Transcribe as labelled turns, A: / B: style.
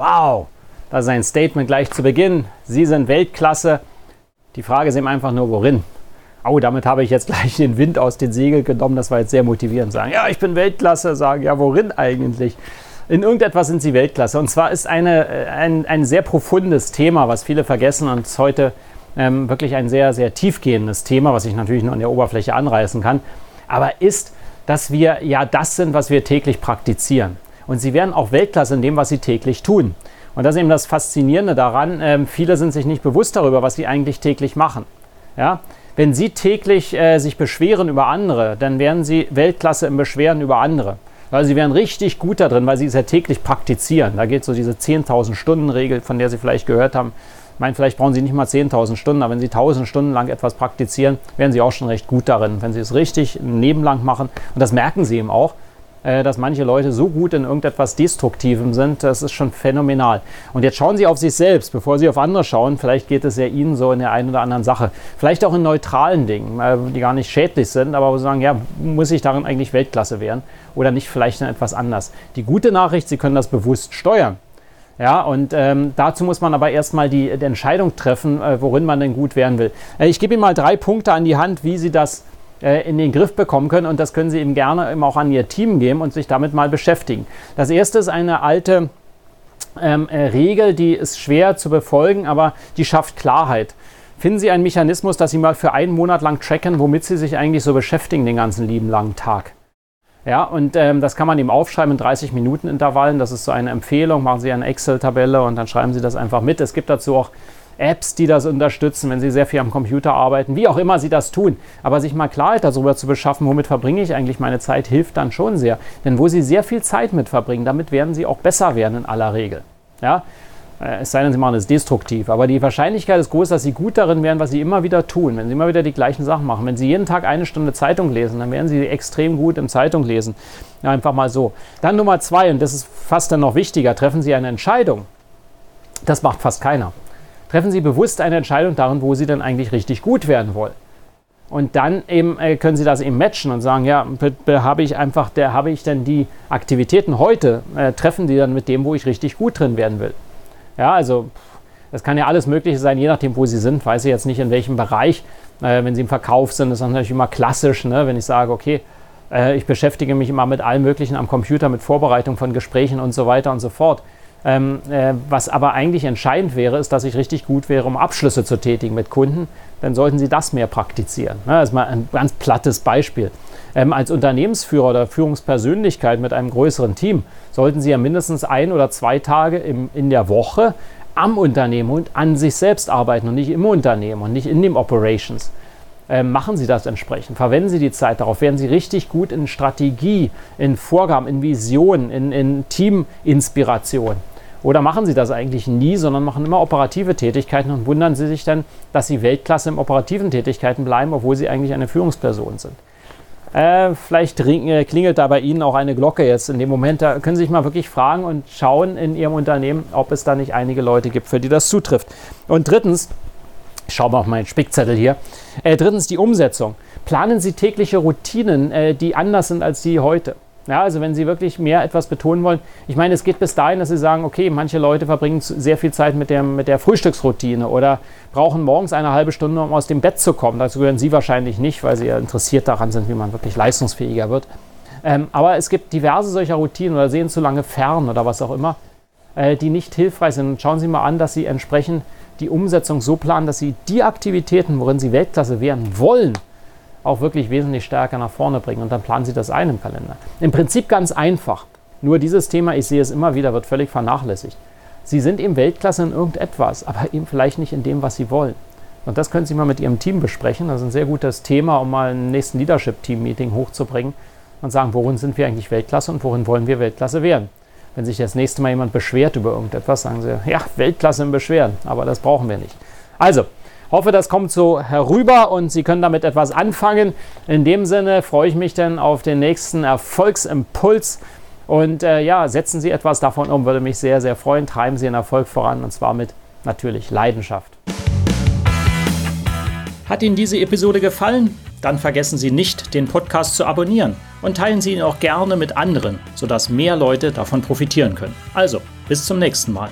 A: Wow, das ist ein Statement gleich zu Beginn. Sie sind Weltklasse. Die Frage ist eben einfach nur, worin? Oh, damit habe ich jetzt gleich den Wind aus den Segeln genommen. Das war jetzt sehr motivierend. Sagen, ja, ich bin Weltklasse. Sagen, ja, worin eigentlich? In irgendetwas sind sie Weltklasse. Und zwar ist eine, äh, ein, ein sehr profundes Thema, was viele vergessen und heute ähm, wirklich ein sehr, sehr tiefgehendes Thema, was ich natürlich nur an der Oberfläche anreißen kann. Aber ist, dass wir ja das sind, was wir täglich praktizieren. Und sie werden auch Weltklasse in dem, was sie täglich tun. Und das ist eben das Faszinierende daran. Ähm, viele sind sich nicht bewusst darüber, was sie eigentlich täglich machen. Ja? Wenn sie täglich äh, sich beschweren über andere, dann werden sie Weltklasse im Beschweren über andere. Also sie werden richtig gut da drin, weil sie es ja täglich praktizieren. Da geht so diese 10.000 Stunden Regel, von der Sie vielleicht gehört haben. Ich meine, vielleicht brauchen Sie nicht mal 10.000 Stunden, aber wenn Sie 1.000 Stunden lang etwas praktizieren, werden Sie auch schon recht gut darin. Wenn Sie es richtig ein Leben lang machen, und das merken Sie eben auch, dass manche Leute so gut in irgendetwas Destruktivem sind, das ist schon phänomenal. Und jetzt schauen Sie auf sich selbst, bevor Sie auf andere schauen. Vielleicht geht es ja Ihnen so in der einen oder anderen Sache. Vielleicht auch in neutralen Dingen, äh, die gar nicht schädlich sind, aber wo Sie sagen, ja, muss ich darin eigentlich Weltklasse werden oder nicht vielleicht in etwas anders. Die gute Nachricht, Sie können das bewusst steuern. Ja, und ähm, dazu muss man aber erstmal die, die Entscheidung treffen, äh, worin man denn gut werden will. Äh, ich gebe Ihnen mal drei Punkte an die Hand, wie Sie das äh, in den Griff bekommen können. Und das können Sie eben gerne eben auch an Ihr Team geben und sich damit mal beschäftigen. Das erste ist eine alte ähm, äh, Regel, die ist schwer zu befolgen, aber die schafft Klarheit. Finden Sie einen Mechanismus, dass Sie mal für einen Monat lang tracken, womit Sie sich eigentlich so beschäftigen den ganzen lieben langen Tag. Ja, und ähm, das kann man eben aufschreiben in 30 Minuten Intervallen. Das ist so eine Empfehlung. Machen Sie eine Excel-Tabelle und dann schreiben Sie das einfach mit. Es gibt dazu auch Apps, die das unterstützen, wenn Sie sehr viel am Computer arbeiten, wie auch immer Sie das tun. Aber sich mal Klarheit darüber zu beschaffen, womit verbringe ich eigentlich meine Zeit, hilft dann schon sehr. Denn wo Sie sehr viel Zeit mit verbringen, damit werden Sie auch besser werden in aller Regel. Ja? Äh, es sei denn, Sie machen es destruktiv. Aber die Wahrscheinlichkeit ist groß, dass Sie gut darin werden, was Sie immer wieder tun. Wenn Sie immer wieder die gleichen Sachen machen. Wenn Sie jeden Tag eine Stunde Zeitung lesen, dann werden Sie extrem gut im Zeitung lesen. Ja, einfach mal so. Dann Nummer zwei, und das ist fast dann noch wichtiger, treffen Sie eine Entscheidung. Das macht fast keiner treffen Sie bewusst eine Entscheidung darin, wo Sie dann eigentlich richtig gut werden wollen. Und dann eben äh, können Sie das eben matchen und sagen, ja, habe ich einfach, der habe ich denn die Aktivitäten heute äh, treffen die dann mit dem, wo ich richtig gut drin werden will. Ja, also das kann ja alles Mögliche sein, je nachdem, wo Sie sind. Weiß ich jetzt nicht in welchem Bereich. Äh, wenn Sie im Verkauf sind, ist das natürlich immer klassisch, ne? wenn ich sage, okay, äh, ich beschäftige mich immer mit allem Möglichen am Computer, mit Vorbereitung von Gesprächen und so weiter und so fort ähm, äh, was aber eigentlich entscheidend wäre, ist, dass ich richtig gut wäre, um Abschlüsse zu tätigen mit Kunden. Dann sollten Sie das mehr praktizieren. Ne? Das ist mal ein ganz plattes Beispiel. Ähm, als Unternehmensführer oder Führungspersönlichkeit mit einem größeren Team sollten Sie ja mindestens ein oder zwei Tage im, in der Woche am Unternehmen und an sich selbst arbeiten und nicht im Unternehmen und nicht in den Operations. Ähm, machen Sie das entsprechend. Verwenden Sie die Zeit darauf. Werden Sie richtig gut in Strategie, in Vorgaben, in Visionen, in, in Teaminspiration. Oder machen sie das eigentlich nie, sondern machen immer operative Tätigkeiten und wundern sie sich dann, dass sie Weltklasse im operativen Tätigkeiten bleiben, obwohl sie eigentlich eine Führungsperson sind. Äh, vielleicht äh, klingelt da bei Ihnen auch eine Glocke jetzt in dem Moment. Da können Sie sich mal wirklich fragen und schauen in Ihrem Unternehmen, ob es da nicht einige Leute gibt, für die das zutrifft. Und drittens, ich schaue mal auf meinen Spickzettel hier. Äh, drittens die Umsetzung. Planen Sie tägliche Routinen, äh, die anders sind als die heute. Ja, also wenn Sie wirklich mehr etwas betonen wollen, ich meine, es geht bis dahin, dass Sie sagen, okay, manche Leute verbringen sehr viel Zeit mit der, mit der Frühstücksroutine oder brauchen morgens eine halbe Stunde, um aus dem Bett zu kommen. Dazu gehören Sie wahrscheinlich nicht, weil Sie ja interessiert daran sind, wie man wirklich leistungsfähiger wird. Ähm, aber es gibt diverse solcher Routinen oder sehen zu lange fern oder was auch immer, äh, die nicht hilfreich sind. Und schauen Sie mal an, dass Sie entsprechend die Umsetzung so planen, dass Sie die Aktivitäten, worin Sie Weltklasse werden wollen, auch wirklich wesentlich stärker nach vorne bringen. Und dann planen Sie das ein im Kalender. Im Prinzip ganz einfach. Nur dieses Thema, ich sehe es immer wieder, wird völlig vernachlässigt. Sie sind eben Weltklasse in irgendetwas, aber eben vielleicht nicht in dem, was Sie wollen. Und das können Sie mal mit Ihrem Team besprechen. Das ist ein sehr gutes Thema, um mal ein nächsten Leadership-Team-Meeting hochzubringen und sagen, worin sind wir eigentlich Weltklasse und worin wollen wir Weltklasse werden. Wenn sich das nächste Mal jemand beschwert über irgendetwas, sagen Sie, ja, Weltklasse im Beschweren, aber das brauchen wir nicht. Also, hoffe, das kommt so herüber und Sie können damit etwas anfangen. In dem Sinne freue ich mich dann auf den nächsten Erfolgsimpuls. Und äh, ja, setzen Sie etwas davon um, würde mich sehr, sehr freuen. Treiben Sie Ihren Erfolg voran und zwar mit natürlich Leidenschaft.
B: Hat Ihnen diese Episode gefallen? Dann vergessen Sie nicht, den Podcast zu abonnieren und teilen Sie ihn auch gerne mit anderen, sodass mehr Leute davon profitieren können. Also, bis zum nächsten Mal.